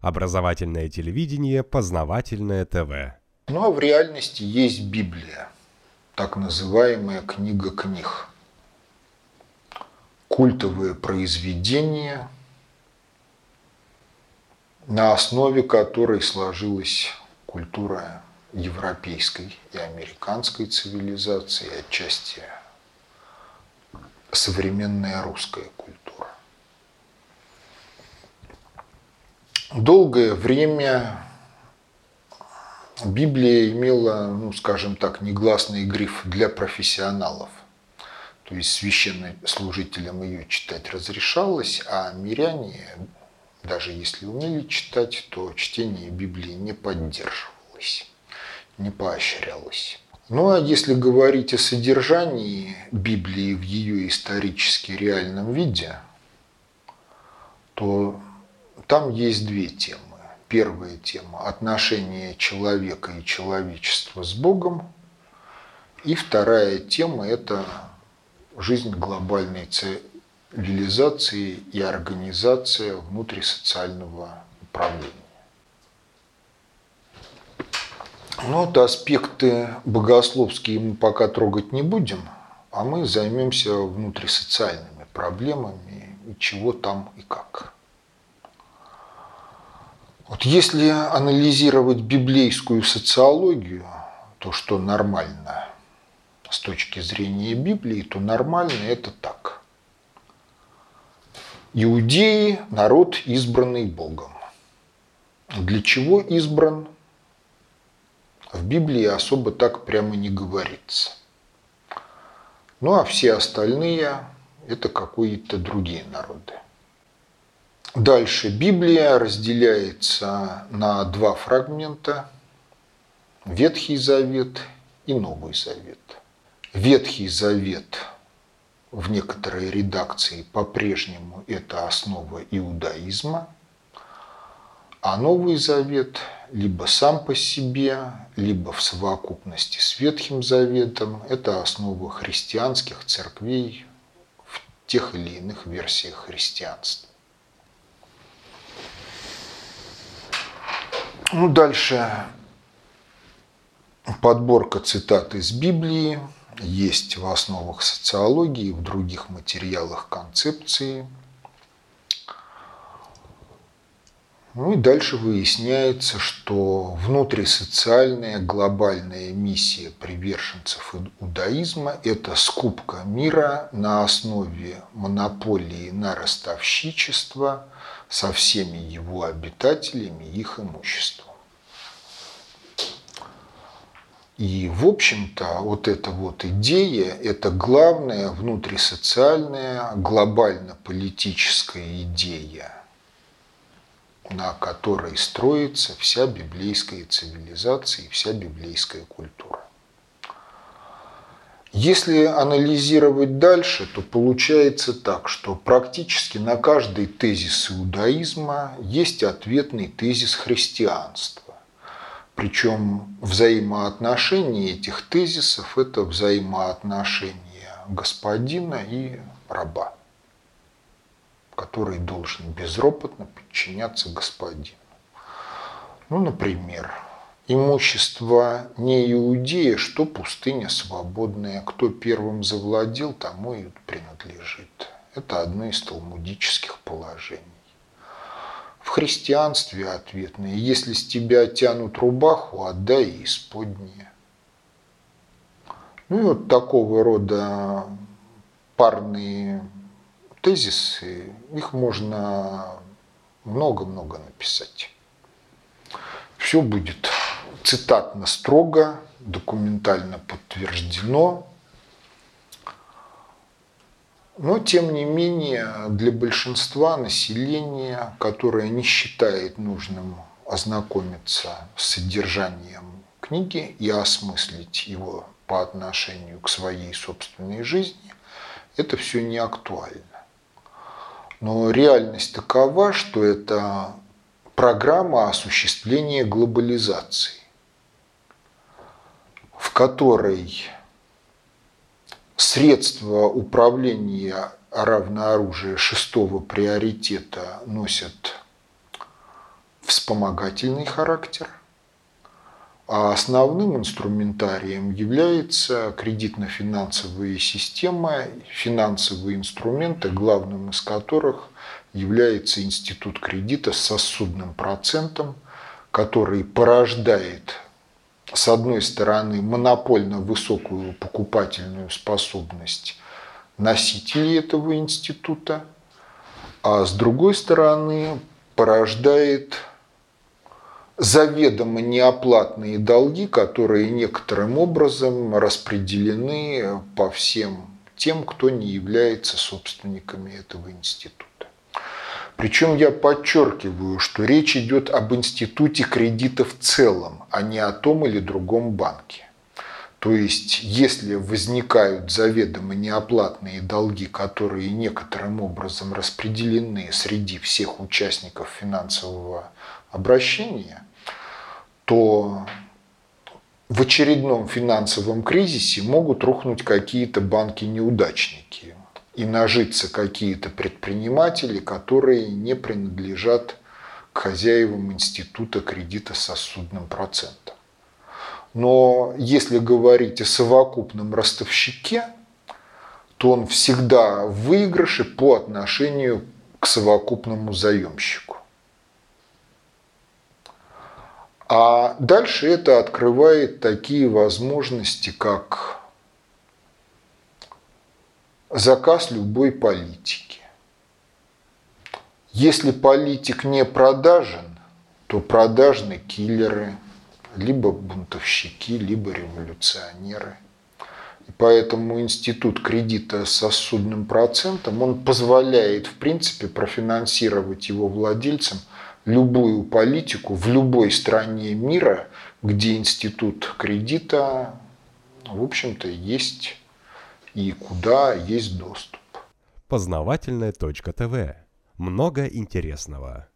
Образовательное телевидение, познавательное ТВ. Ну а в реальности есть Библия, так называемая книга книг. Культовые произведения, на основе которой сложилась культура европейской и американской цивилизации, отчасти современная русская культура. Долгое время Библия имела, ну, скажем так, негласный гриф для профессионалов. То есть священнослужителям ее читать разрешалось, а миряне, даже если умели читать, то чтение Библии не поддерживалось, не поощрялось. Ну а если говорить о содержании Библии в ее исторически реальном виде, то там есть две темы. Первая тема – отношения человека и человечества с Богом. И вторая тема – это жизнь глобальной цивилизации и организация внутрисоциального управления. Ну, вот аспекты богословские мы пока трогать не будем, а мы займемся внутрисоциальными проблемами и чего там и как. Вот если анализировать библейскую социологию, то что нормально с точки зрения Библии, то нормально это так. Иудеи – народ, избранный Богом. Для чего избран? В Библии особо так прямо не говорится. Ну а все остальные – это какие-то другие народы. Дальше Библия разделяется на два фрагмента – Ветхий Завет и Новый Завет. Ветхий Завет в некоторой редакции по-прежнему это основа иудаизма, а Новый Завет либо сам по себе, либо в совокупности с Ветхим Заветом – это основа христианских церквей в тех или иных версиях христианства. Ну, дальше. Подборка цитат из Библии. Есть в основах социологии, в других материалах концепции – Ну и дальше выясняется, что внутрисоциальная глобальная миссия приверженцев иудаизма – это скупка мира на основе монополии на ростовщичество со всеми его обитателями и их имуществом. И, в общем-то, вот эта вот идея – это главная внутрисоциальная, глобально-политическая идея – на которой строится вся библейская цивилизация и вся библейская культура. Если анализировать дальше, то получается так, что практически на каждый тезис иудаизма есть ответный тезис христианства. Причем взаимоотношения этих тезисов – это взаимоотношения господина и раба который должен безропотно подчиняться господину. Ну, например, имущество не иудея, что пустыня свободная, кто первым завладел, тому и принадлежит. Это одно из талмудических положений. В христианстве ответное, если с тебя тянут рубаху, отдай и исподнее. Ну и вот такого рода парные тезисы, их можно много-много написать. Все будет цитатно строго, документально подтверждено. Но, тем не менее, для большинства населения, которое не считает нужным ознакомиться с содержанием книги и осмыслить его по отношению к своей собственной жизни, это все не актуально. Но реальность такова, что это программа осуществления глобализации, в которой средства управления равнооружия шестого приоритета носят вспомогательный характер, а основным инструментарием является кредитно-финансовая система, финансовые инструменты, главным из которых является институт кредита с сосудным процентом, который порождает, с одной стороны, монопольно высокую покупательную способность носителей этого института, а с другой стороны, порождает заведомо неоплатные долги, которые некоторым образом распределены по всем тем, кто не является собственниками этого института. Причем я подчеркиваю, что речь идет об институте кредита в целом, а не о том или другом банке. То есть, если возникают заведомо неоплатные долги, которые некоторым образом распределены среди всех участников финансового обращения, то в очередном финансовом кризисе могут рухнуть какие-то банки-неудачники и нажиться какие-то предприниматели, которые не принадлежат к хозяевам института кредита с сосудным процентом. Но если говорить о совокупном ростовщике, то он всегда в выигрыше по отношению к совокупному заемщику. А дальше это открывает такие возможности, как заказ любой политики. Если политик не продажен, то продажны киллеры, либо бунтовщики, либо революционеры. И поэтому институт кредита с сосудным процентом, он позволяет, в принципе, профинансировать его владельцам – любую политику в любой стране мира, где институт кредита, в общем-то, есть и куда есть доступ. Познавательная точка ТВ. Много интересного.